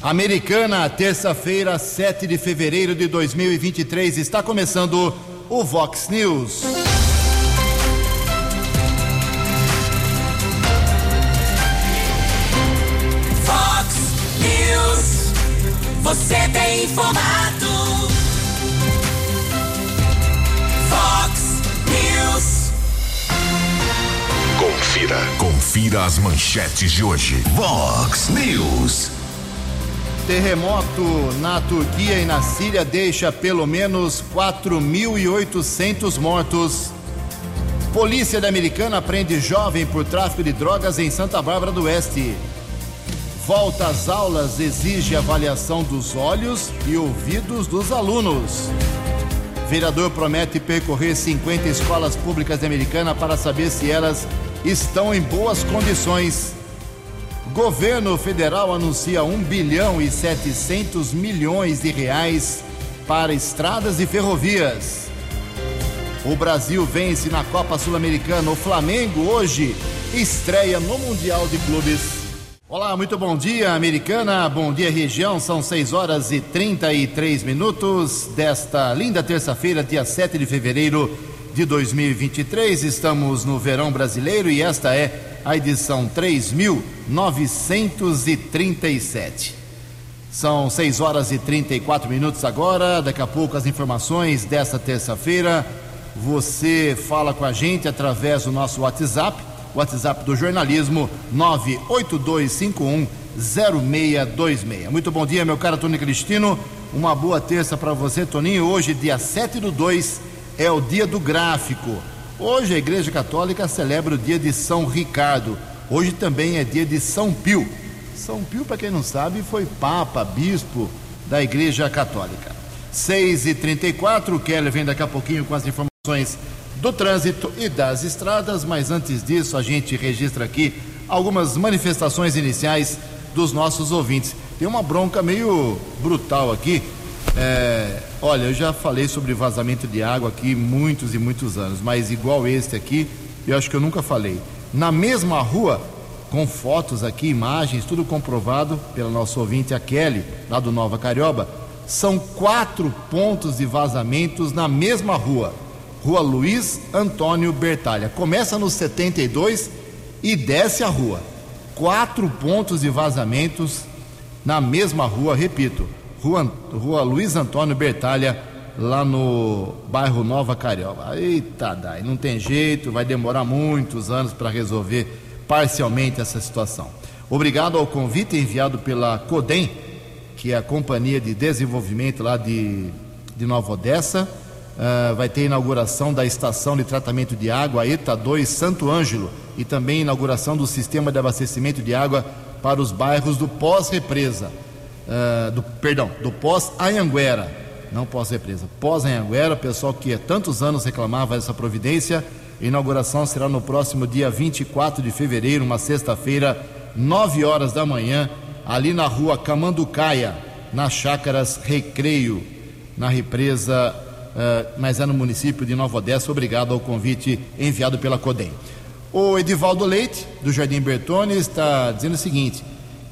Americana, terça-feira, 7 de fevereiro de 2023, está começando o Vox News. Vox News, você tem informado. Vox News, Confira. Confira as manchetes de hoje. Vox News. Terremoto na Turquia e na Síria deixa pelo menos 4.800 mortos. Polícia Americana prende jovem por tráfico de drogas em Santa Bárbara do Oeste. Volta às aulas exige avaliação dos olhos e ouvidos dos alunos. Vereador promete percorrer 50 escolas públicas da Americana para saber se elas estão em boas condições. Governo federal anuncia 1 bilhão e 700 milhões de reais para estradas e ferrovias. O Brasil vence na Copa Sul-Americana. O Flamengo hoje estreia no Mundial de Clubes. Olá, muito bom dia, Americana. Bom dia, região. São 6 horas e 33 minutos desta linda terça-feira, dia 7 de fevereiro de 2023. Estamos no verão brasileiro e esta é a edição 3937. São 6 horas e 34 minutos agora. Daqui a pouco as informações desta terça-feira. Você fala com a gente através do nosso WhatsApp, WhatsApp do jornalismo 982510626. Muito bom dia, meu caro Tony Cristino. Uma boa terça para você, Toninho. Hoje, dia 7 do 2, é o dia do gráfico. Hoje a Igreja Católica celebra o dia de São Ricardo. Hoje também é dia de São Pio. São Pio, para quem não sabe, foi Papa, Bispo da Igreja Católica. 6 e 34 o Keller vem daqui a pouquinho com as informações do trânsito e das estradas, mas antes disso a gente registra aqui algumas manifestações iniciais dos nossos ouvintes. Tem uma bronca meio brutal aqui. É, olha, eu já falei sobre vazamento de água aqui muitos e muitos anos, mas igual este aqui, eu acho que eu nunca falei. Na mesma rua, com fotos aqui, imagens, tudo comprovado pela nossa ouvinte, a Kelly, lá do Nova Carioba, são quatro pontos de vazamentos na mesma rua. Rua Luiz Antônio Bertalha. Começa no 72 e desce a rua. Quatro pontos de vazamentos na mesma rua, repito, Rua, rua Luiz Antônio Bertalha, lá no bairro Nova Carioba. Eita, dai, não tem jeito, vai demorar muitos anos para resolver parcialmente essa situação. Obrigado ao convite enviado pela CODEM, que é a Companhia de Desenvolvimento lá de, de Nova Odessa. Uh, vai ter inauguração da estação de tratamento de água ETA 2 Santo Ângelo e também inauguração do sistema de abastecimento de água para os bairros do pós-represa, uh, do, perdão, do pós-Anhanguera, não pós-represa, pós-Anhanguera, pessoal que há tantos anos reclamava essa providência. A inauguração será no próximo dia 24 de fevereiro, uma sexta-feira, 9 horas da manhã, ali na rua Camanducaia, nas chácaras Recreio, na represa, uh, mas é no município de Nova Odessa. Obrigado ao convite enviado pela CODEM. O Edivaldo Leite, do Jardim Bertone, está dizendo o seguinte: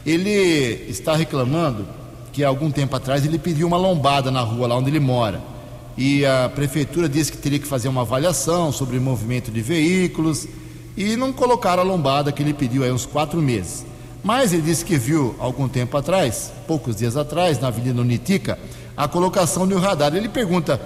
ele está reclamando que há algum tempo atrás ele pediu uma lombada na rua lá onde ele mora. E a prefeitura disse que teria que fazer uma avaliação sobre o movimento de veículos e não colocaram a lombada que ele pediu aí uns quatro meses. Mas ele disse que viu algum tempo atrás, poucos dias atrás, na Avenida Unitica, a colocação de um radar. Ele pergunta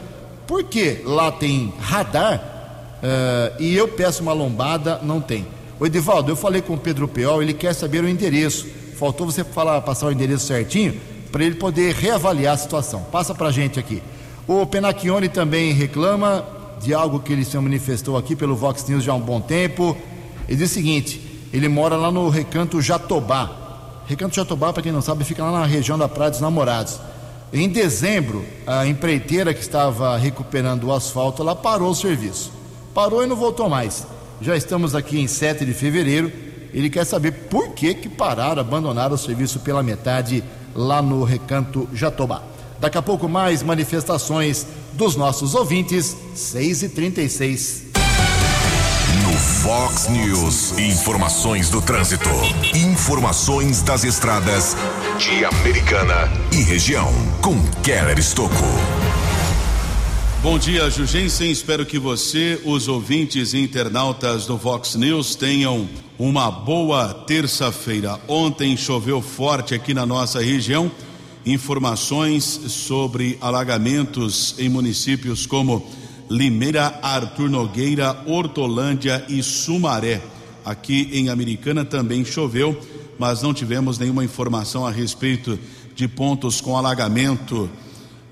por que lá tem radar Uh, e eu peço uma lombada, não tem. O Edivaldo, eu falei com o Pedro Peol, ele quer saber o endereço. Faltou você falar, passar o endereço certinho para ele poder reavaliar a situação. Passa para a gente aqui. O Penacchione também reclama de algo que ele se manifestou aqui pelo Vox News já há um bom tempo. Ele diz o seguinte: ele mora lá no Recanto Jatobá. Recanto Jatobá, para quem não sabe, fica lá na região da Praia dos Namorados. Em dezembro, a empreiteira que estava recuperando o asfalto, ela parou o serviço parou e não voltou mais. Já estamos aqui em 7 de fevereiro. Ele quer saber por que que pararam, abandonaram o serviço pela metade lá no Recanto Jatobá. Daqui a pouco mais manifestações dos nossos ouvintes, 6 e 36 No Fox News, informações do trânsito, informações das estradas de Americana e região, com Keller Estocco. Bom dia, Jugensen. Espero que você, os ouvintes e internautas do Vox News, tenham uma boa terça-feira. Ontem choveu forte aqui na nossa região. Informações sobre alagamentos em municípios como Limeira, Artur Nogueira, Hortolândia e Sumaré. Aqui em Americana também choveu, mas não tivemos nenhuma informação a respeito de pontos com alagamento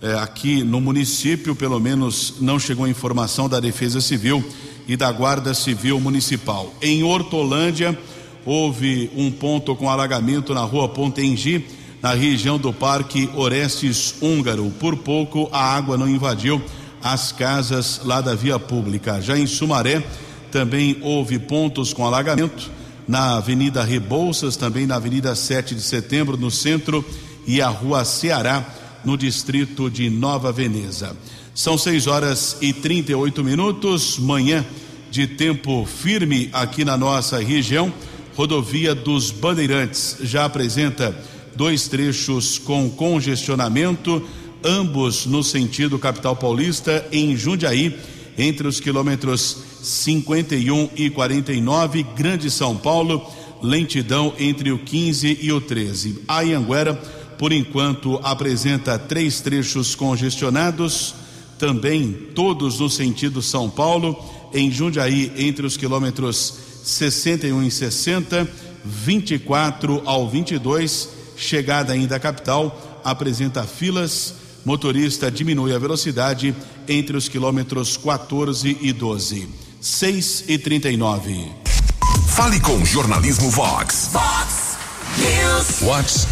é, aqui no município, pelo menos não chegou informação da Defesa Civil e da Guarda Civil Municipal. Em Hortolândia, houve um ponto com alagamento na rua Pontengi, na região do Parque Orestes Húngaro. Por pouco, a água não invadiu as casas lá da via pública. Já em Sumaré, também houve pontos com alagamento na Avenida Rebouças, também na Avenida 7 de Setembro, no centro, e a Rua Ceará no distrito de Nova Veneza. São 6 horas e 38 minutos, manhã de tempo firme aqui na nossa região. Rodovia dos Bandeirantes já apresenta dois trechos com congestionamento, ambos no sentido capital paulista, em Jundiaí, entre os quilômetros 51 e 49, Grande São Paulo, lentidão entre o 15 e o 13. A Anguera por enquanto apresenta três trechos congestionados, também todos no sentido São Paulo, em Jundiaí, entre os quilômetros 61 e 60, 24 ao 22, chegada ainda à capital, apresenta filas. Motorista diminui a velocidade entre os quilômetros 14 e 12. 6 e 39. Fale com Jornalismo Vox. Vox News. Vox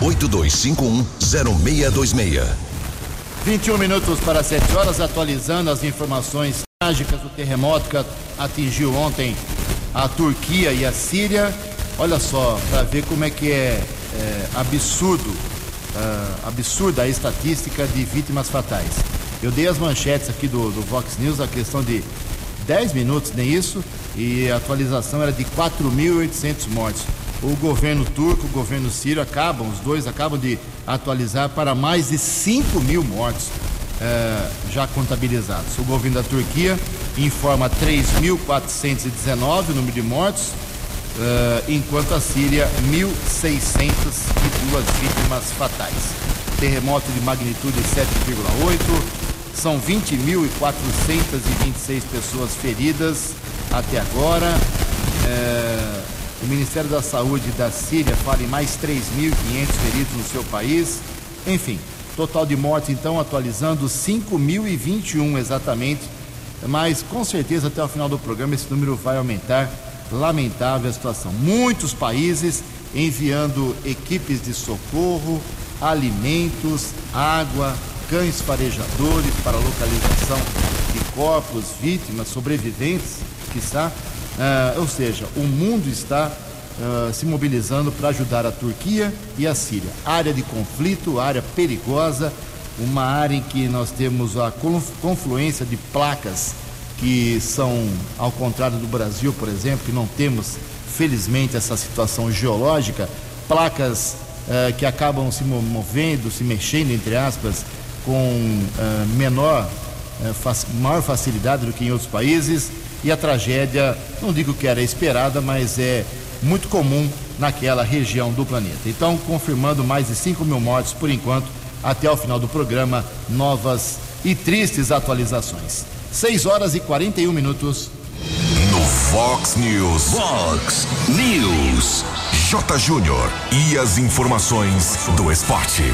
982510626. 21 minutos para 7 horas, atualizando as informações trágicas do terremoto que atingiu ontem a Turquia e a Síria. Olha só, para ver como é que é, é absurdo, uh, absurda a estatística de vítimas fatais. Eu dei as manchetes aqui do, do Vox News, a questão de 10 minutos, nem isso, e a atualização era de 4.800 mortos o governo turco, o governo sírio acabam, os dois acabam de atualizar para mais de 5 mil mortos eh, já contabilizados. O governo da Turquia informa 3.419 o número de mortos, eh, enquanto a Síria 1.602 vítimas fatais. Terremoto de magnitude 7,8, são 20.426 pessoas feridas até agora. Eh, o Ministério da Saúde da Síria fala em mais 3.500 feridos no seu país. Enfim, total de mortes, então, atualizando 5.021 exatamente. Mas com certeza até o final do programa esse número vai aumentar. Lamentável a situação. Muitos países enviando equipes de socorro, alimentos, água, cães farejadores para localização de corpos, vítimas, sobreviventes, que está Uh, ou seja, o mundo está uh, se mobilizando para ajudar a Turquia e a Síria. Área de conflito, área perigosa, uma área em que nós temos a confluência de placas que são, ao contrário do Brasil, por exemplo, que não temos, felizmente, essa situação geológica, placas uh, que acabam se movendo, se mexendo, entre aspas, com menor, fac maior facilidade do que em outros países e a tragédia, não digo que era esperada, mas é muito comum naquela região do planeta. Então, confirmando mais de 5 mil mortes por enquanto, até o final do programa, novas e tristes atualizações. 6 horas e 41 minutos. No Fox News. Fox News. J. Júnior. E as informações do esporte.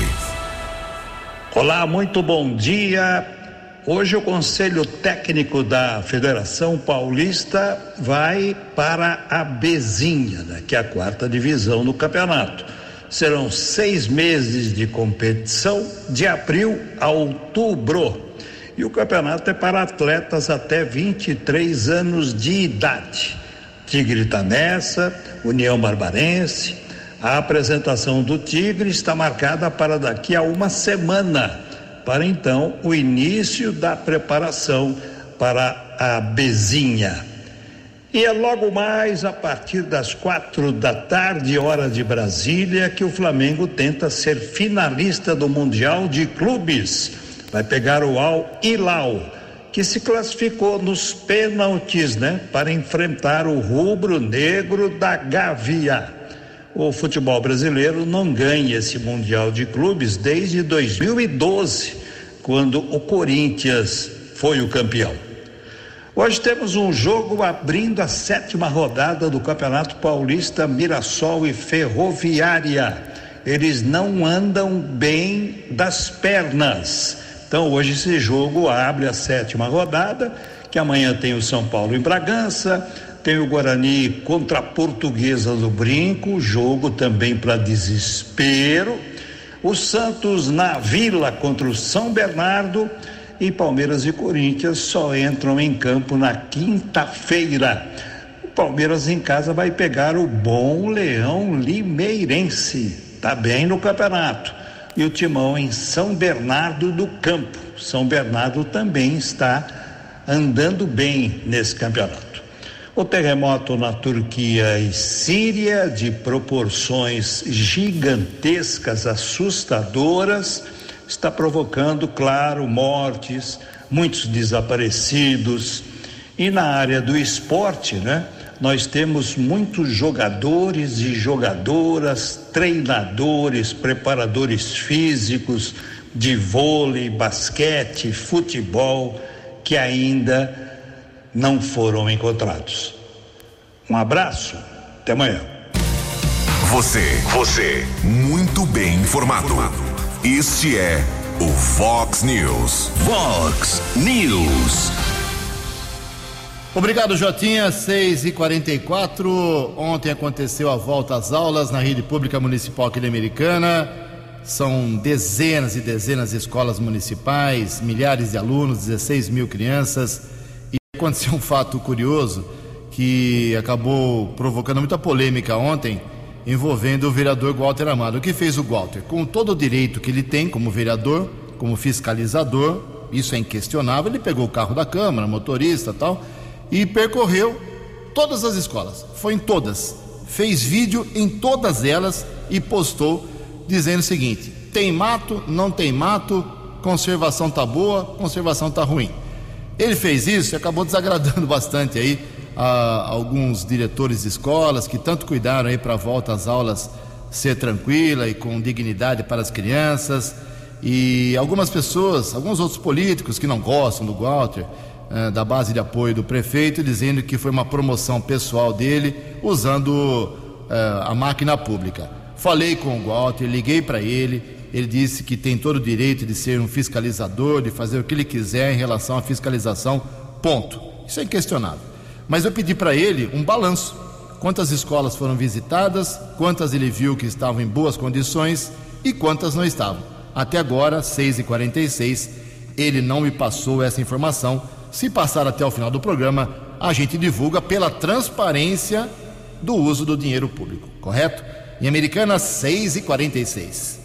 Olá, muito bom dia. Hoje o Conselho Técnico da Federação Paulista vai para a Bezinha, né, que é a quarta divisão do campeonato. Serão seis meses de competição, de abril a outubro. E o campeonato é para atletas até 23 anos de idade. Tigre está nessa, União Barbarense. A apresentação do Tigre está marcada para daqui a uma semana para então o início da preparação para a Bezinha. E é logo mais a partir das quatro da tarde, hora de Brasília, que o Flamengo tenta ser finalista do Mundial de Clubes. Vai pegar o Al Hilal, que se classificou nos pênaltis, né, para enfrentar o rubro-negro da Gavia. O futebol brasileiro não ganha esse Mundial de Clubes desde 2012, quando o Corinthians foi o campeão. Hoje temos um jogo abrindo a sétima rodada do Campeonato Paulista Mirassol e Ferroviária. Eles não andam bem das pernas. Então hoje esse jogo abre a sétima rodada, que amanhã tem o São Paulo em Bragança, tem o Guarani contra a Portuguesa do Brinco, jogo também para desespero. O Santos na Vila contra o São Bernardo e Palmeiras e Corinthians só entram em campo na quinta-feira. O Palmeiras em casa vai pegar o bom Leão Limeirense, tá bem no campeonato. E o Timão em São Bernardo do Campo. São Bernardo também está andando bem nesse campeonato. O terremoto na Turquia e Síria, de proporções gigantescas, assustadoras, está provocando, claro, mortes, muitos desaparecidos. E na área do esporte, né? Nós temos muitos jogadores e jogadoras, treinadores, preparadores físicos de vôlei, basquete, futebol que ainda não foram encontrados. Um abraço, até amanhã. Você, você, muito bem informado. Este é o Fox News. Fox News. Obrigado, Jotinha. 6 e 44 Ontem aconteceu a volta às aulas na rede pública municipal aqui da Americana. São dezenas e dezenas de escolas municipais, milhares de alunos, 16 mil crianças. Aconteceu um fato curioso que acabou provocando muita polêmica ontem envolvendo o vereador Walter Amado. O que fez o Walter? Com todo o direito que ele tem como vereador, como fiscalizador, isso é inquestionável, ele pegou o carro da Câmara, motorista tal, e percorreu todas as escolas. Foi em todas. Fez vídeo em todas elas e postou dizendo o seguinte: tem mato, não tem mato, conservação tá boa, conservação tá ruim. Ele fez isso e acabou desagradando bastante aí a alguns diretores de escolas que tanto cuidaram aí para a volta às aulas ser tranquila e com dignidade para as crianças e algumas pessoas, alguns outros políticos que não gostam do Walter, eh, da base de apoio do prefeito, dizendo que foi uma promoção pessoal dele usando eh, a máquina pública. Falei com o Walter, liguei para ele, ele disse que tem todo o direito de ser um fiscalizador, de fazer o que ele quiser em relação à fiscalização. Ponto. Isso é inquestionável. Mas eu pedi para ele um balanço. Quantas escolas foram visitadas, quantas ele viu que estavam em boas condições e quantas não estavam. Até agora, 6h46, ele não me passou essa informação. Se passar até o final do programa, a gente divulga pela transparência do uso do dinheiro público, correto? Em Americana, 6h46.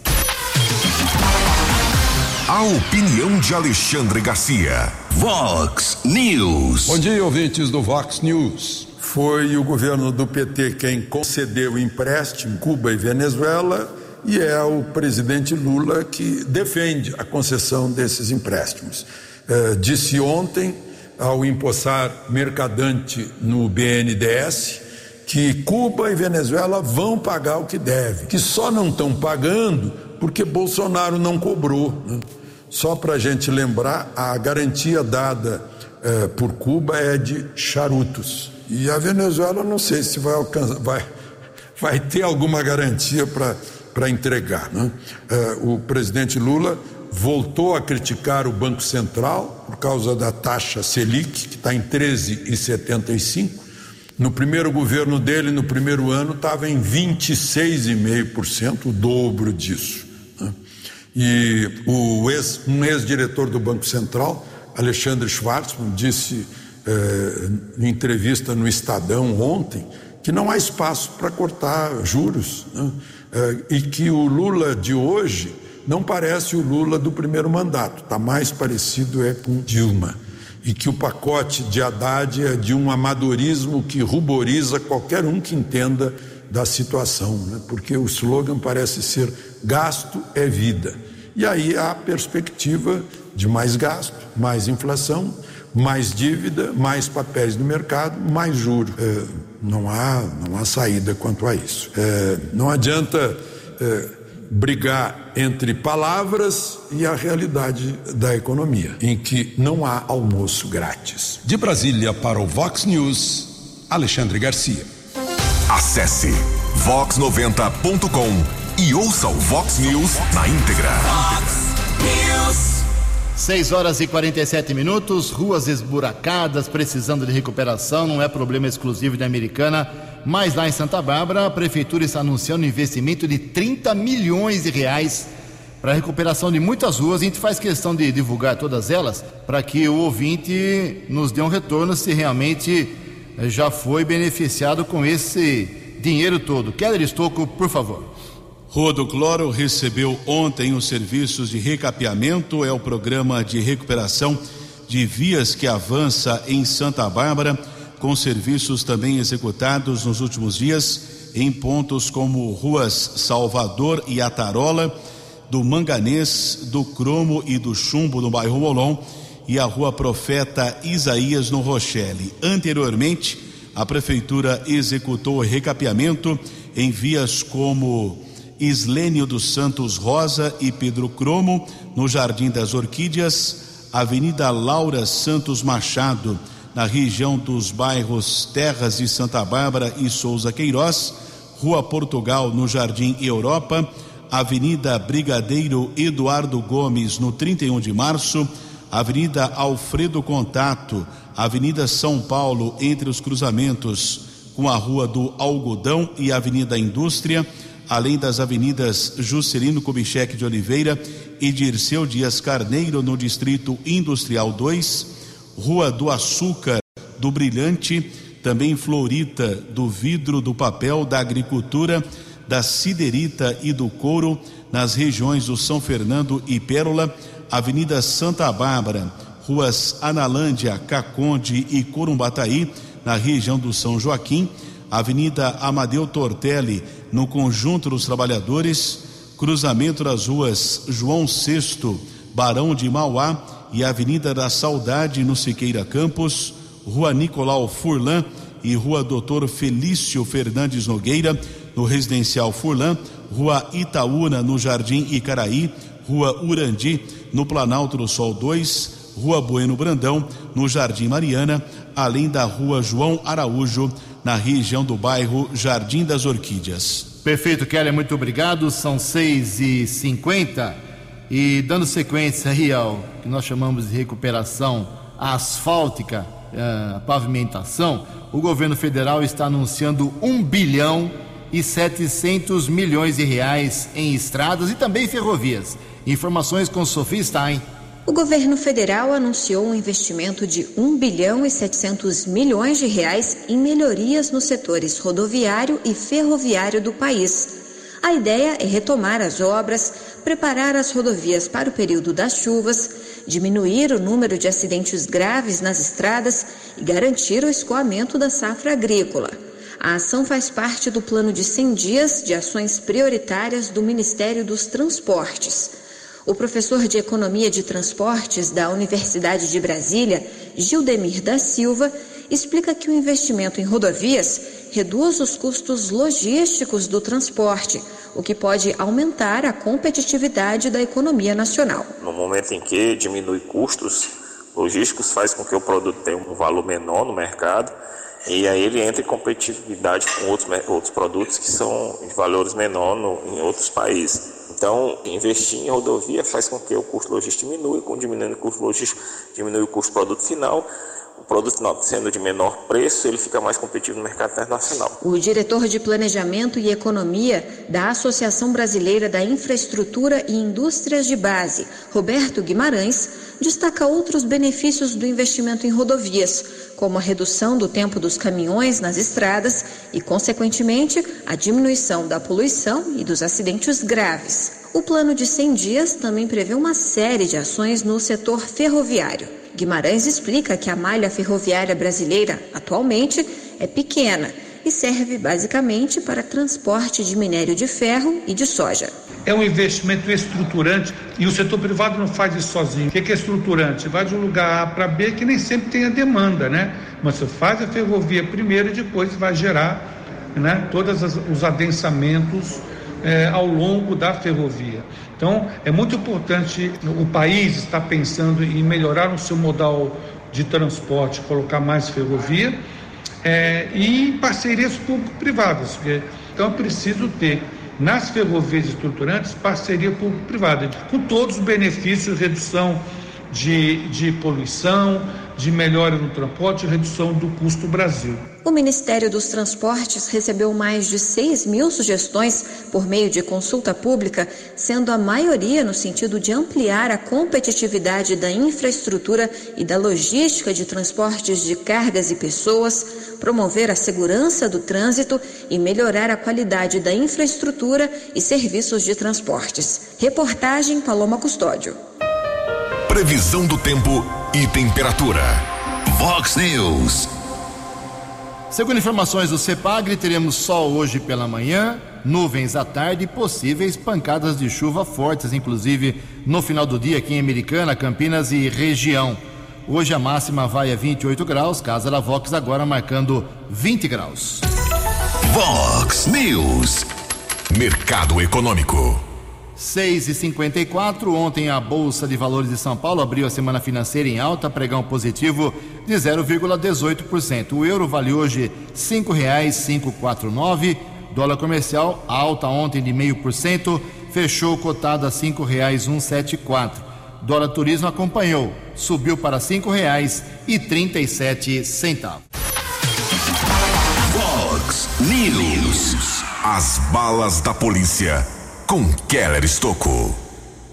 A opinião de Alexandre Garcia. Vox News. Bom dia, ouvintes do Vox News. Foi o governo do PT quem concedeu empréstimo Cuba e Venezuela e é o presidente Lula que defende a concessão desses empréstimos. Eh, disse ontem, ao empossar mercadante no BNDES, que Cuba e Venezuela vão pagar o que devem, que só não estão pagando porque Bolsonaro não cobrou. Né? Só para a gente lembrar, a garantia dada eh, por Cuba é de charutos. E a Venezuela, não sei se vai, alcançar, vai, vai ter alguma garantia para entregar. Né? Eh, o presidente Lula voltou a criticar o Banco Central por causa da taxa Selic, que está em 13,75. No primeiro governo dele, no primeiro ano, estava em 26,5%, o dobro disso. E o ex, um ex-diretor do Banco Central, Alexandre Schwartzman, disse eh, em entrevista no Estadão ontem que não há espaço para cortar juros né? eh, e que o Lula de hoje não parece o Lula do primeiro mandato, está mais parecido é com Dilma. e que o pacote de Haddad é de um amadorismo que ruboriza qualquer um que entenda da situação, né? porque o slogan parece ser gasto é vida. E aí há a perspectiva de mais gasto, mais inflação, mais dívida, mais papéis no mercado, mais juros. É, não, há, não há saída quanto a isso. É, não adianta é, brigar entre palavras e a realidade da economia, em que não há almoço grátis. De Brasília para o Vox News, Alexandre Garcia. Acesse vox90.com e ouça o Vox News na íntegra. Vox News. 6 horas e 47 minutos, ruas esburacadas, precisando de recuperação, não é problema exclusivo da Americana, mas lá em Santa Bárbara a prefeitura está anunciando um investimento de 30 milhões de reais para a recuperação de muitas ruas. A gente faz questão de divulgar todas elas para que o ouvinte nos dê um retorno se realmente já foi beneficiado com esse dinheiro todo. Keller Estocco, por favor. Rua do Cloro recebeu ontem os serviços de recapeamento, é o programa de recuperação de vias que avança em Santa Bárbara, com serviços também executados nos últimos dias em pontos como ruas Salvador e Atarola, do Manganês, do Cromo e do Chumbo no bairro Molon e a rua Profeta Isaías no Rochelle. Anteriormente, a prefeitura executou o recapeamento em vias como Islênio dos Santos Rosa e Pedro Cromo, no Jardim das Orquídeas, Avenida Laura Santos Machado, na região dos bairros Terras de Santa Bárbara e Souza Queiroz, Rua Portugal, no Jardim Europa, Avenida Brigadeiro Eduardo Gomes, no 31 de março, Avenida Alfredo Contato, Avenida São Paulo, entre os cruzamentos com a Rua do Algodão e Avenida Indústria, além das avenidas Juscelino Kubitschek de Oliveira e Dirceu Dias Carneiro, no Distrito Industrial 2, Rua do Açúcar, do Brilhante, também Florita, do Vidro, do Papel, da Agricultura, da Siderita e do Couro, nas regiões do São Fernando e Pérola, Avenida Santa Bárbara, ruas Analândia, Caconde e Corumbataí, na região do São Joaquim, Avenida Amadeu Tortelli, no Conjunto dos Trabalhadores, cruzamento das ruas João VI, Barão de Mauá. E Avenida da Saudade, no Siqueira Campos, Rua Nicolau Furlan e Rua Doutor Felício Fernandes Nogueira, no Residencial Furlan, Rua Itaúna, no Jardim Icaraí, Rua Urandi, no Planalto do Sol 2, Rua Bueno Brandão, no Jardim Mariana, além da Rua João Araújo, na região do bairro Jardim das Orquídeas. Perfeito, Kelly, muito obrigado. São 6 e 50 e dando sequência aí ao que nós chamamos de recuperação asfáltica, uh, pavimentação, o governo federal está anunciando um bilhão e 700 milhões de reais em estradas e também ferrovias. Informações com Sofia Stein. O governo federal anunciou um investimento de 1 bilhão e 700 milhões de reais em melhorias nos setores rodoviário e ferroviário do país. A ideia é retomar as obras, preparar as rodovias para o período das chuvas, diminuir o número de acidentes graves nas estradas e garantir o escoamento da safra agrícola. A ação faz parte do plano de 100 dias de ações prioritárias do Ministério dos Transportes. O professor de Economia de Transportes da Universidade de Brasília, Gildemir da Silva, explica que o investimento em rodovias reduz os custos logísticos do transporte, o que pode aumentar a competitividade da economia nacional. No momento em que diminui custos logísticos, faz com que o produto tenha um valor menor no mercado e aí ele entra em competitividade com outros, outros produtos que são de valores menores em outros países. Então, investir em rodovia faz com que o custo logístico diminua, com diminuindo o custo logístico, diminui o custo produto final. Produto final sendo de menor preço, ele fica mais competitivo no mercado internacional. O diretor de Planejamento e Economia da Associação Brasileira da Infraestrutura e Indústrias de Base, Roberto Guimarães, destaca outros benefícios do investimento em rodovias, como a redução do tempo dos caminhões nas estradas e, consequentemente, a diminuição da poluição e dos acidentes graves. O plano de 100 dias também prevê uma série de ações no setor ferroviário. Guimarães explica que a malha ferroviária brasileira, atualmente, é pequena e serve basicamente para transporte de minério de ferro e de soja. É um investimento estruturante e o setor privado não faz isso sozinho. O que é estruturante? Você vai de um lugar A para B que nem sempre tem a demanda, né? Mas você faz a ferrovia primeiro e depois vai gerar né, todos os adensamentos é, ao longo da ferrovia. Então, é muito importante o país estar pensando em melhorar o seu modal de transporte, colocar mais ferrovia é, e parcerias público-privadas. Então, é preciso ter nas ferrovias estruturantes parceria público-privada, com todos os benefícios, redução de, de poluição, de melhora no transporte e redução do custo Brasil. O Ministério dos Transportes recebeu mais de 6 mil sugestões por meio de consulta pública, sendo a maioria no sentido de ampliar a competitividade da infraestrutura e da logística de transportes de cargas e pessoas, promover a segurança do trânsito e melhorar a qualidade da infraestrutura e serviços de transportes. Reportagem Paloma Custódio. Previsão do tempo e temperatura. Vox News. Segundo informações do CEPAGRE, teremos sol hoje pela manhã, nuvens à tarde e possíveis pancadas de chuva fortes, inclusive no final do dia aqui em Americana, Campinas e região. Hoje a máxima vai a 28 graus, casa da Vox agora marcando 20 graus. Vox News. Mercado Econômico. 6 e 54 Ontem a Bolsa de Valores de São Paulo abriu a semana financeira em alta, pregão positivo de 0,18%. O euro vale hoje R$ 5,549. Dólar comercial alta ontem de 0,5%, fechou cotado a R$ 5,174. Dólar turismo acompanhou, subiu para R$ 5,37. Fox News. As balas da polícia com Keller Estocou.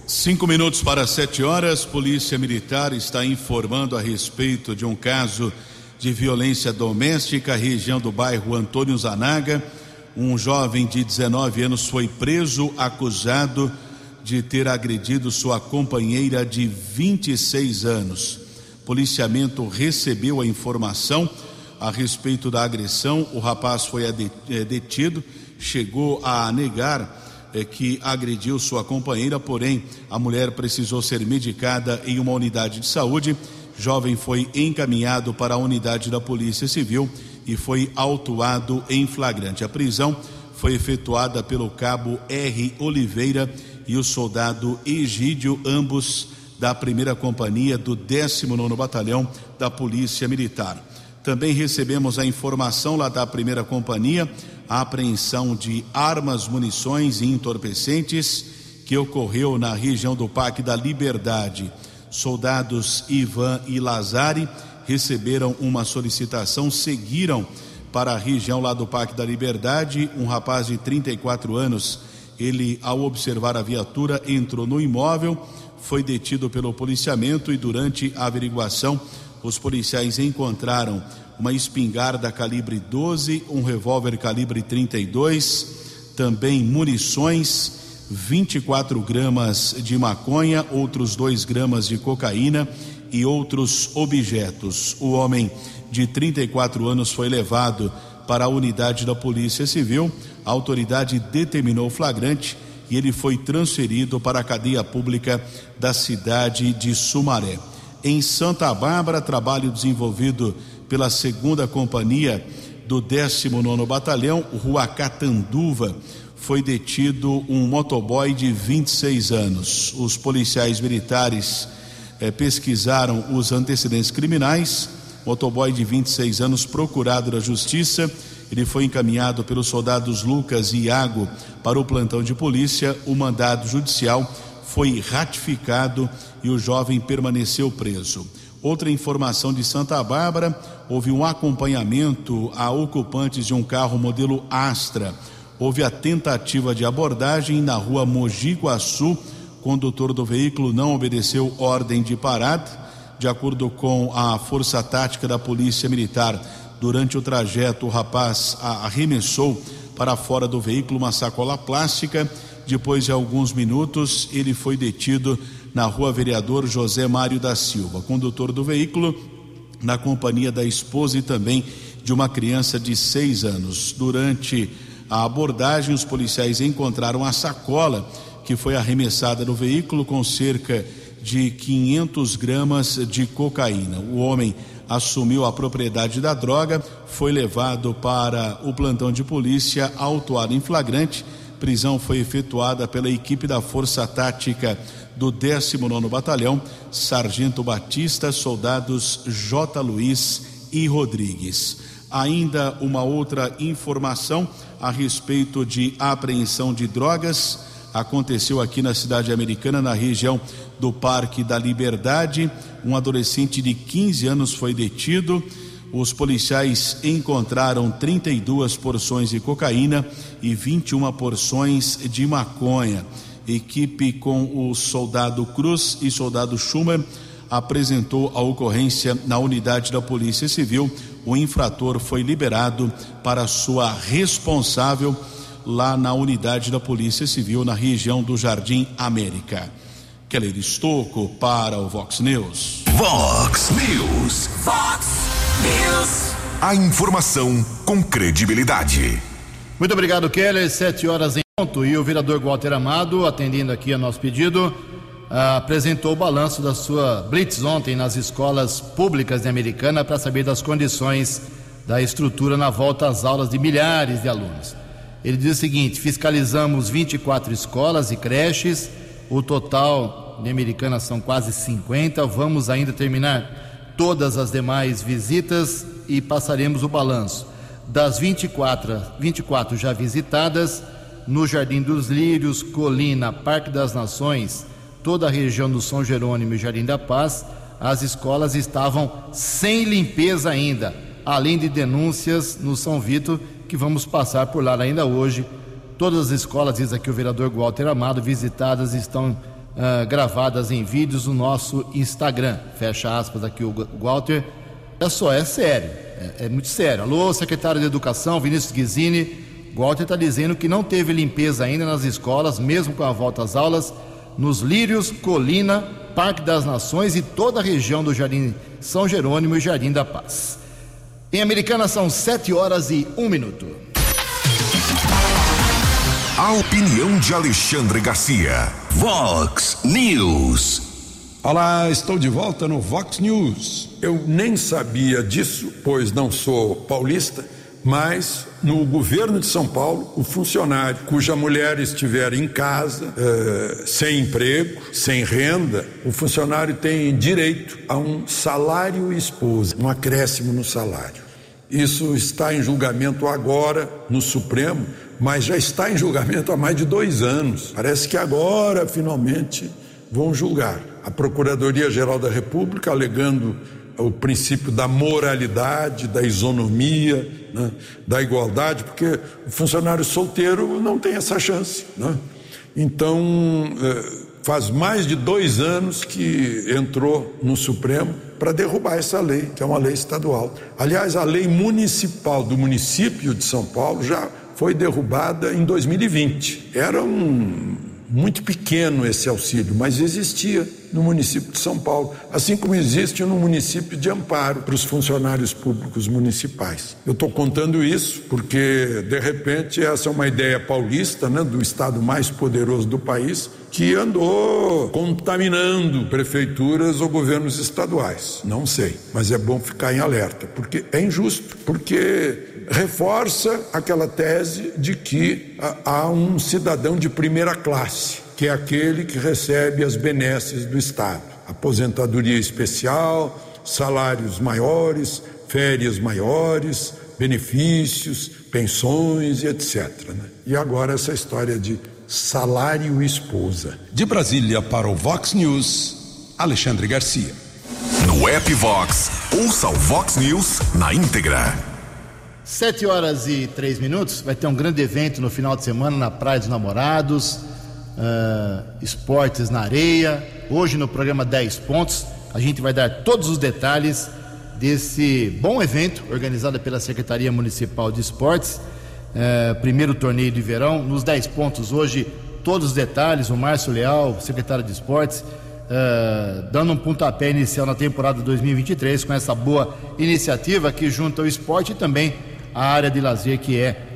Cinco minutos para sete horas, Polícia Militar está informando a respeito de um caso de violência doméstica, região do bairro Antônio Zanaga. Um jovem de 19 anos foi preso, acusado de ter agredido sua companheira de 26 anos. Policiamento recebeu a informação a respeito da agressão. O rapaz foi eh, detido, chegou a negar que agrediu sua companheira, porém a mulher precisou ser medicada em uma unidade de saúde. Jovem foi encaminhado para a unidade da Polícia Civil e foi autuado em flagrante. A prisão foi efetuada pelo cabo R. Oliveira e o soldado Egídio, ambos da primeira companhia do 19 Batalhão da Polícia Militar. Também recebemos a informação lá da primeira companhia a apreensão de armas, munições e entorpecentes que ocorreu na região do Parque da Liberdade. Soldados Ivan e Lazari receberam uma solicitação, seguiram para a região lá do Parque da Liberdade. Um rapaz de 34 anos, ele, ao observar a viatura, entrou no imóvel, foi detido pelo policiamento e, durante a averiguação, os policiais encontraram uma espingarda calibre 12, um revólver calibre 32, também munições, 24 gramas de maconha, outros 2 gramas de cocaína e outros objetos. O homem de 34 anos foi levado para a unidade da Polícia Civil. A autoridade determinou o flagrante e ele foi transferido para a cadeia pública da cidade de Sumaré. Em Santa Bárbara, trabalho desenvolvido pela segunda companhia do 19 Batalhão, Rua Catanduva, foi detido um motoboy de 26 anos. Os policiais militares eh, pesquisaram os antecedentes criminais. Motoboy de 26 anos, procurado da Justiça. Ele foi encaminhado pelos soldados Lucas e Iago para o plantão de polícia. O mandado judicial foi ratificado e o jovem permaneceu preso. Outra informação de Santa Bárbara: houve um acompanhamento a ocupantes de um carro modelo Astra. Houve a tentativa de abordagem na rua Mogi Guaçu. Condutor do veículo não obedeceu ordem de parada. De acordo com a Força Tática da Polícia Militar, durante o trajeto, o rapaz arremessou para fora do veículo uma sacola plástica Depois de alguns minutos, ele foi detido na rua Vereador José Mário da Silva, condutor do veículo, na companhia da esposa e também de uma criança de seis anos. Durante a abordagem, os policiais encontraram a sacola que foi arremessada no veículo com cerca de 500 gramas de cocaína. O homem assumiu a propriedade da droga, foi levado para o plantão de polícia, autuado em flagrante. Prisão foi efetuada pela equipe da Força Tática do 19 Batalhão, Sargento Batista, soldados J. Luiz e Rodrigues. Ainda uma outra informação a respeito de apreensão de drogas aconteceu aqui na cidade americana, na região do Parque da Liberdade. Um adolescente de 15 anos foi detido. Os policiais encontraram 32 porções de cocaína e 21 porções de maconha. Equipe com o soldado Cruz e soldado Schumer apresentou a ocorrência na unidade da Polícia Civil. O infrator foi liberado para sua responsável lá na unidade da Polícia Civil na região do Jardim América. Keller Estocco para o Vox News. Vox News. Vox News. A informação com credibilidade. Muito obrigado, Keller. Sete horas em. E o vereador Walter Amado, atendendo aqui a nosso pedido, apresentou o balanço da sua blitz ontem nas escolas públicas de Americana para saber das condições da estrutura na volta às aulas de milhares de alunos. Ele diz o seguinte: fiscalizamos 24 escolas e creches, o total de Americana são quase 50. Vamos ainda terminar todas as demais visitas e passaremos o balanço. Das 24, 24 já visitadas, no Jardim dos Lírios, Colina, Parque das Nações, toda a região do São Jerônimo e Jardim da Paz, as escolas estavam sem limpeza ainda, além de denúncias no São Vito que vamos passar por lá ainda hoje. Todas as escolas, diz aqui o vereador Walter Amado, visitadas estão uh, gravadas em vídeos no nosso Instagram. Fecha aspas aqui o Walter. É só, é sério, é, é muito sério. Alô, secretário de Educação, Vinícius Guizini. Walter está dizendo que não teve limpeza ainda nas escolas, mesmo com a volta às aulas, nos Lírios, Colina, Parque das Nações e toda a região do Jardim São Jerônimo e Jardim da Paz. Em Americana são sete horas e um minuto. A opinião de Alexandre Garcia. Vox News. Olá, estou de volta no Vox News. Eu nem sabia disso, pois não sou paulista, mas no governo de São Paulo, o funcionário cuja mulher estiver em casa, eh, sem emprego, sem renda, o funcionário tem direito a um salário esposa, um acréscimo no salário. Isso está em julgamento agora no Supremo, mas já está em julgamento há mais de dois anos. Parece que agora, finalmente, vão julgar. A Procuradoria-Geral da República alegando o princípio da moralidade, da isonomia, né, da igualdade, porque o funcionário solteiro não tem essa chance. Né? Então, eh, faz mais de dois anos que entrou no Supremo para derrubar essa lei, que é uma lei estadual. Aliás, a lei municipal do município de São Paulo já foi derrubada em 2020. Era um muito pequeno esse auxílio, mas existia no município de São Paulo, assim como existe no município de Amparo para os funcionários públicos municipais. Eu estou contando isso porque, de repente, essa é uma ideia paulista, né, do estado mais poderoso do país, que andou contaminando prefeituras ou governos estaduais. Não sei, mas é bom ficar em alerta, porque é injusto, porque reforça aquela tese de que há um cidadão de primeira classe, que é aquele que recebe as benesses do Estado, aposentadoria especial, salários maiores, férias maiores, benefícios, pensões e etc. Né? E agora essa história de salário esposa. De Brasília para o Vox News, Alexandre Garcia. No app Vox, ouça o Vox News na íntegra. Sete horas e três minutos. Vai ter um grande evento no final de semana na Praia dos Namorados. Uh, esportes na areia. Hoje no programa 10 Pontos, a gente vai dar todos os detalhes desse bom evento organizado pela Secretaria Municipal de Esportes. Uh, primeiro torneio de verão. Nos 10 pontos hoje, todos os detalhes, o Márcio Leal, secretário de Esportes, uh, dando um pontapé inicial na temporada 2023 com essa boa iniciativa que junta o esporte e também a área de lazer que é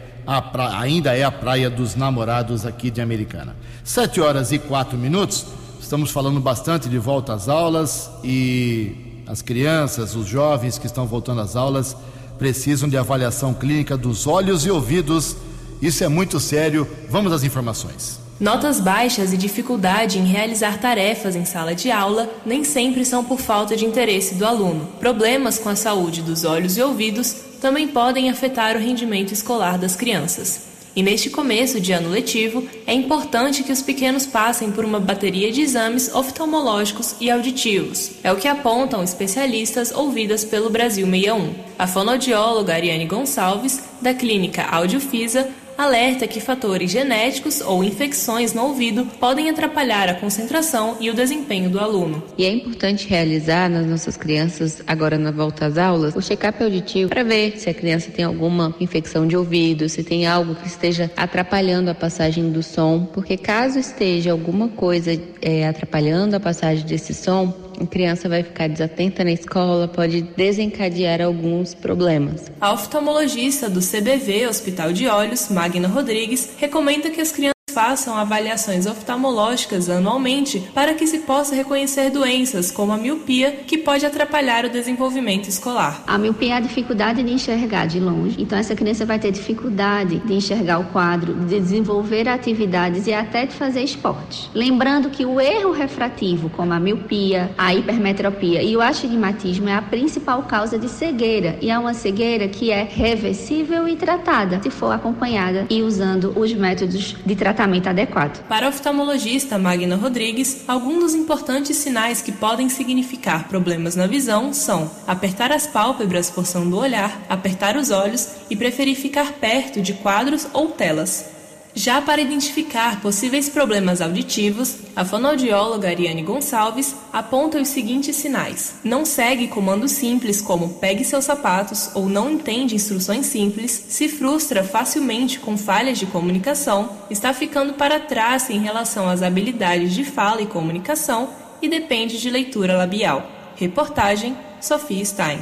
pra... ainda é a praia dos namorados aqui de Americana. Sete horas e quatro minutos. Estamos falando bastante de volta às aulas e as crianças, os jovens que estão voltando às aulas precisam de avaliação clínica dos olhos e ouvidos. Isso é muito sério. Vamos às informações. Notas baixas e dificuldade em realizar tarefas em sala de aula nem sempre são por falta de interesse do aluno. Problemas com a saúde dos olhos e ouvidos também podem afetar o rendimento escolar das crianças. E neste começo de ano letivo, é importante que os pequenos passem por uma bateria de exames oftalmológicos e auditivos. É o que apontam especialistas ouvidas pelo Brasil 61. A fonoaudióloga Ariane Gonçalves, da clínica Audiofisa, alerta que fatores genéticos ou infecções no ouvido podem atrapalhar a concentração e o desempenho do aluno. E é importante realizar nas nossas crianças, agora na volta às aulas, o check-up auditivo para ver se a criança tem alguma infecção de ouvido, se tem algo que esteja atrapalhando a passagem do som, porque caso esteja alguma coisa é, atrapalhando a passagem desse som, a criança vai ficar desatenta na escola, pode desencadear alguns problemas. A oftalmologista do CBV Hospital de Olhos, Magna Rodrigues, recomenda que as crianças façam avaliações oftalmológicas anualmente para que se possa reconhecer doenças como a miopia, que pode atrapalhar o desenvolvimento escolar. A miopia é a dificuldade de enxergar de longe, então essa criança vai ter dificuldade de enxergar o quadro, de desenvolver atividades e até de fazer esportes. Lembrando que o erro refrativo, como a miopia, a hipermetropia e o astigmatismo é a principal causa de cegueira e é uma cegueira que é reversível e tratada se for acompanhada e usando os métodos de tratamento tratamento adequado. Para o oftalmologista Magna Rodrigues, alguns dos importantes sinais que podem significar problemas na visão são apertar as pálpebras forçando o olhar, apertar os olhos e preferir ficar perto de quadros ou telas. Já para identificar possíveis problemas auditivos, a fonoaudióloga Ariane Gonçalves aponta os seguintes sinais: não segue comandos simples como pegue seus sapatos ou não entende instruções simples, se frustra facilmente com falhas de comunicação, está ficando para trás em relação às habilidades de fala e comunicação e depende de leitura labial. Reportagem Sofia Stein.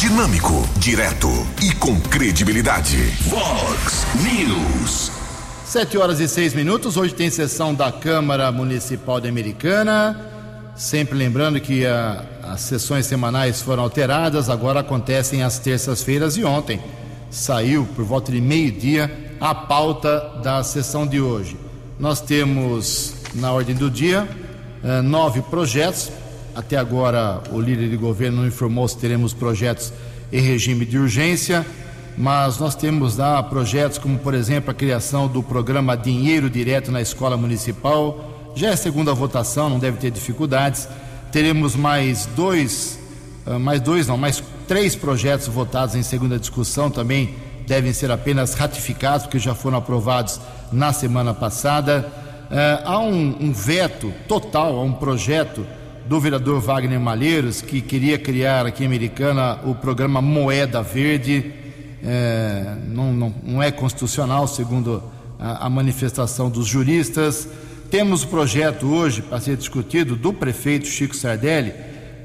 Dinâmico, direto e com credibilidade. Vox News. Sete horas e seis minutos. Hoje tem sessão da Câmara Municipal de Americana. Sempre lembrando que a, as sessões semanais foram alteradas, agora acontecem às terças-feiras e ontem saiu por volta de meio-dia a pauta da sessão de hoje. Nós temos na ordem do dia eh, nove projetos até agora, o líder de governo não informou se teremos projetos em regime de urgência, mas nós temos lá projetos como, por exemplo, a criação do programa Dinheiro Direto na Escola Municipal. Já é segunda votação, não deve ter dificuldades. Teremos mais dois, ah, mais dois, não, mais três projetos votados em segunda discussão também devem ser apenas ratificados, porque já foram aprovados na semana passada. Uh, há um, um veto total a um projeto do vereador Wagner Malheiros, que queria criar aqui em Americana o programa Moeda Verde. É, não, não, não, é constitucional, segundo a, a, manifestação dos juristas. Temos o projeto hoje para ser discutido do prefeito Chico Sardelli,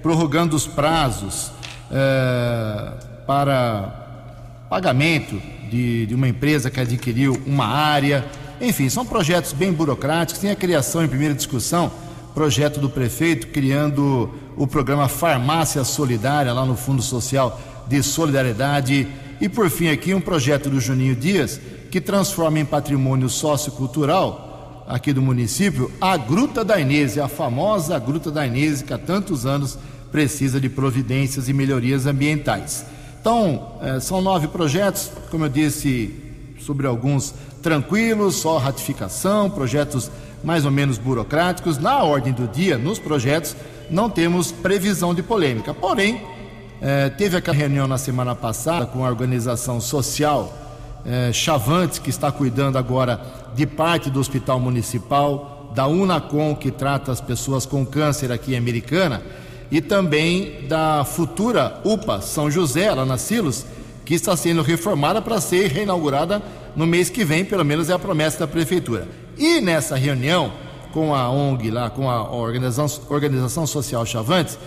prorrogando os prazos é, para pagamento de, de uma empresa que adquiriu uma área. Enfim, são projetos bem burocráticos. Tem a criação em primeira discussão projeto do prefeito criando o programa Farmácia Solidária lá no Fundo Social de Solidariedade e por fim aqui um projeto do Juninho Dias que transforma em patrimônio sociocultural aqui do município a Gruta da Inês, a famosa Gruta da Inês que há tantos anos precisa de providências e melhorias ambientais. Então, eh, são nove projetos, como eu disse, sobre alguns tranquilos, só ratificação, projetos mais ou menos burocráticos. Na ordem do dia, nos projetos, não temos previsão de polêmica. Porém, eh, teve aquela reunião na semana passada com a organização social eh, Chavantes, que está cuidando agora de parte do Hospital Municipal, da Unacom, que trata as pessoas com câncer aqui em Americana, e também da futura UPA São José, lá na Silos, que está sendo reformada para ser reinaugurada no mês que vem, pelo menos é a promessa da Prefeitura. E nessa reunião com a ONG lá, com a Organização, Organização Social Chavantes,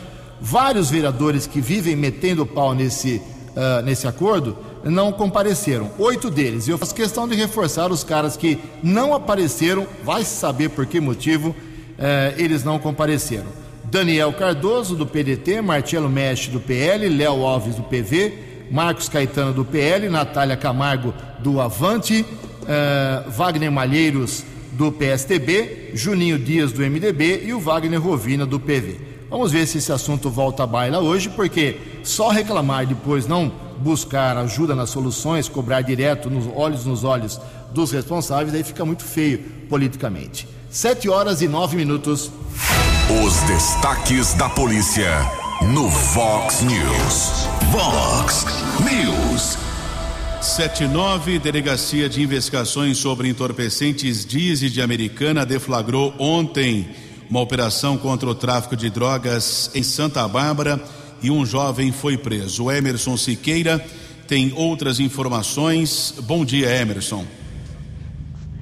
vários vereadores que vivem metendo pau nesse, uh, nesse acordo não compareceram. Oito deles. E eu faço questão de reforçar os caras que não apareceram, vai saber por que motivo uh, eles não compareceram. Daniel Cardoso, do PDT, Marcelo Mestre, do PL, Léo Alves, do PV, Marcos Caetano, do PL, Natália Camargo, do Avante, uh, Wagner Malheiros, do PSTB, Juninho Dias, do MDB e o Wagner Rovina, do PV. Vamos ver se esse assunto volta à baila hoje, porque só reclamar e depois não buscar ajuda nas soluções, cobrar direto nos olhos nos olhos dos responsáveis, aí fica muito feio politicamente. Sete horas e nove minutos. Os destaques da polícia no Vox News. Vox News. 79, Delegacia de Investigações sobre Entorpecentes Dize de Americana deflagrou ontem uma operação contra o tráfico de drogas em Santa Bárbara e um jovem foi preso. O Emerson Siqueira tem outras informações. Bom dia, Emerson.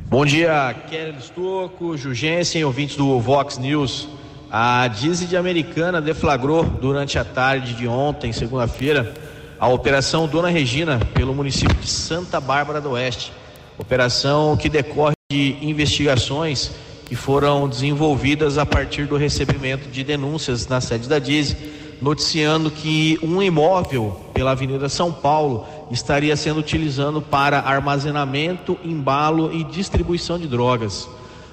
Bom dia, Kelly Stocco, Jugensen, ouvintes do Vox News. A Dize de Americana deflagrou durante a tarde de ontem, segunda-feira, a Operação Dona Regina pelo município de Santa Bárbara do Oeste. Operação que decorre de investigações que foram desenvolvidas a partir do recebimento de denúncias na sede da Dize, noticiando que um imóvel pela Avenida São Paulo estaria sendo utilizado para armazenamento, embalo e distribuição de drogas.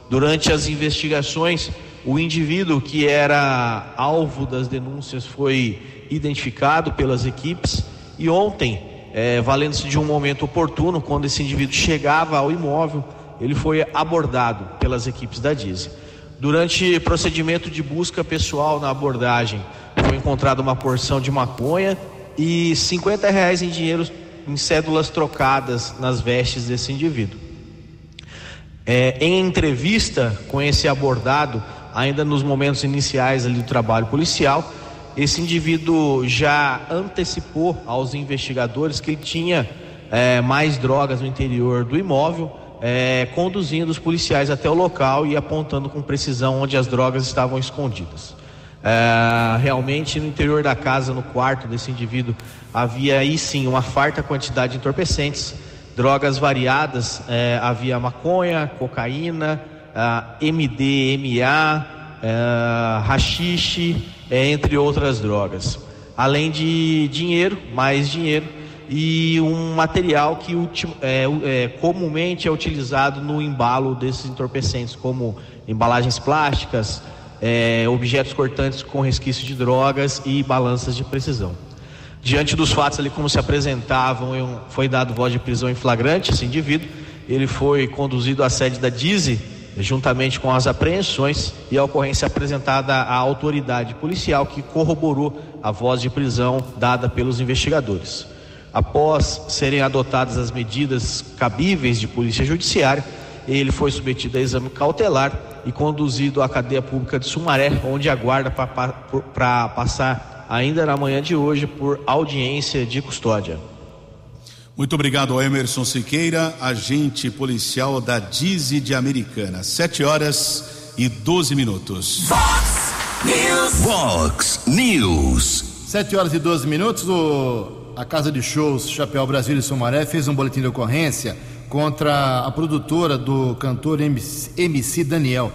Durante as investigações, o indivíduo que era alvo das denúncias foi identificado pelas equipes e ontem, é, valendo-se de um momento oportuno, quando esse indivíduo chegava ao imóvel, ele foi abordado pelas equipes da DISE. Durante procedimento de busca pessoal na abordagem, foi encontrada uma porção de maconha e 50 reais em dinheiro em cédulas trocadas nas vestes desse indivíduo. É, em entrevista com esse abordado, ainda nos momentos iniciais ali do trabalho policial, esse indivíduo já antecipou aos investigadores que ele tinha é, mais drogas no interior do imóvel, é, conduzindo os policiais até o local e apontando com precisão onde as drogas estavam escondidas. É, realmente no interior da casa, no quarto desse indivíduo, havia aí sim uma farta quantidade de entorpecentes, drogas variadas, é, havia maconha, cocaína, MDMA, é, rachixe, entre outras drogas. Além de dinheiro, mais dinheiro e um material que é, é, comumente é utilizado no embalo desses entorpecentes, como embalagens plásticas, é, objetos cortantes com resquício de drogas e balanças de precisão. Diante dos fatos ali como se apresentavam, foi dado voz de prisão em flagrante esse indivíduo. Ele foi conduzido à sede da DIZE, juntamente com as apreensões e a ocorrência apresentada à autoridade policial que corroborou a voz de prisão dada pelos investigadores. Após serem adotadas as medidas cabíveis de polícia judiciária, ele foi submetido a exame cautelar e conduzido à cadeia pública de Sumaré, onde aguarda para passar ainda na manhã de hoje por audiência de custódia. Muito obrigado ao Emerson Siqueira, agente policial da Dize de Americana. Sete horas e 12 minutos. Fox News. Fox News. Sete horas e 12 minutos. O, a Casa de Shows Chapéu Brasil e Sumaré fez um boletim de ocorrência contra a produtora do cantor MC, MC Daniel.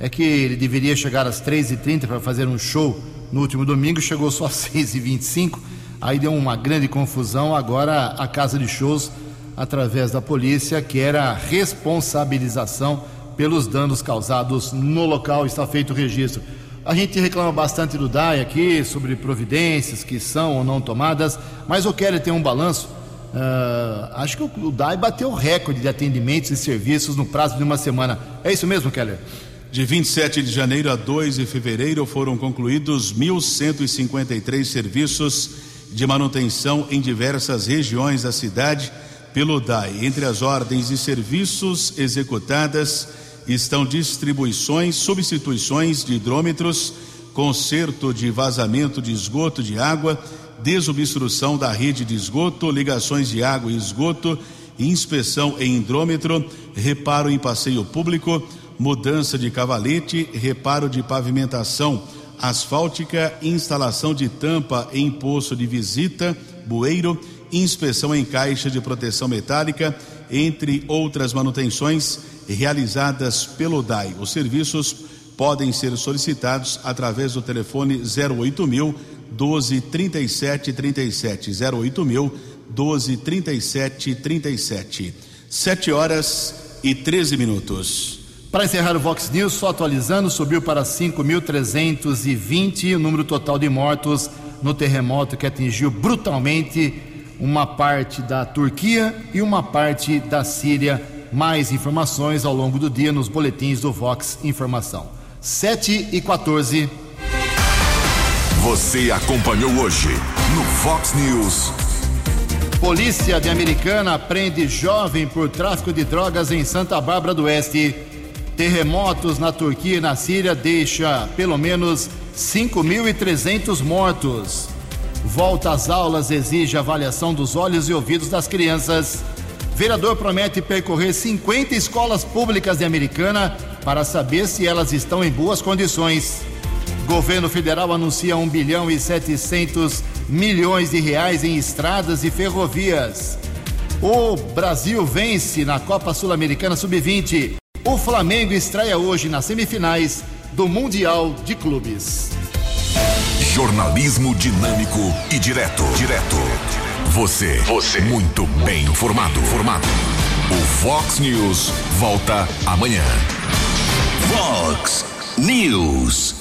É que ele deveria chegar às 3h30 para fazer um show no último domingo, chegou só às 6h25 Aí deu uma grande confusão. Agora a casa de shows, através da polícia, quer a responsabilização pelos danos causados no local. Está feito o registro. A gente reclama bastante do DAI aqui sobre providências que são ou não tomadas, mas o Kelly tem um balanço. Uh, acho que o, DAI bateu o recorde de atendimentos e serviços no prazo de uma semana. É isso mesmo, Keller? De 27 de janeiro a 2 de fevereiro foram concluídos 1.153 serviços de manutenção em diversas regiões da cidade pelo DAI. Entre as ordens de serviços executadas estão distribuições, substituições de hidrômetros, conserto de vazamento de esgoto de água, desobstrução da rede de esgoto, ligações de água e esgoto, inspeção em hidrômetro, reparo em passeio público, mudança de cavalete, reparo de pavimentação asfáltica, instalação de tampa em poço de visita, bueiro, inspeção em caixa de proteção metálica, entre outras manutenções realizadas pelo DAI. Os serviços podem ser solicitados através do telefone 08000 1237 37 08000 1237 37. 7 horas e 13 minutos. Para encerrar o Vox News, só atualizando, subiu para 5.320 o número total de mortos no terremoto que atingiu brutalmente uma parte da Turquia e uma parte da Síria. Mais informações ao longo do dia nos boletins do Vox Informação. 7 e 14. Você acompanhou hoje no Fox News. Polícia de Americana prende jovem por tráfico de drogas em Santa Bárbara do Oeste. Terremotos na Turquia e na Síria deixa pelo menos 5.300 mortos. Volta às aulas exige avaliação dos olhos e ouvidos das crianças. Vereador promete percorrer 50 escolas públicas de Americana para saber se elas estão em boas condições. Governo federal anuncia 1 bilhão e 700 milhões de reais em estradas e ferrovias. O Brasil vence na Copa Sul-Americana Sub-20. O Flamengo estreia hoje nas semifinais do Mundial de Clubes. Jornalismo dinâmico e direto. Direto. Você. Você. Muito bem informado. Formado. O Fox News volta amanhã. Fox News.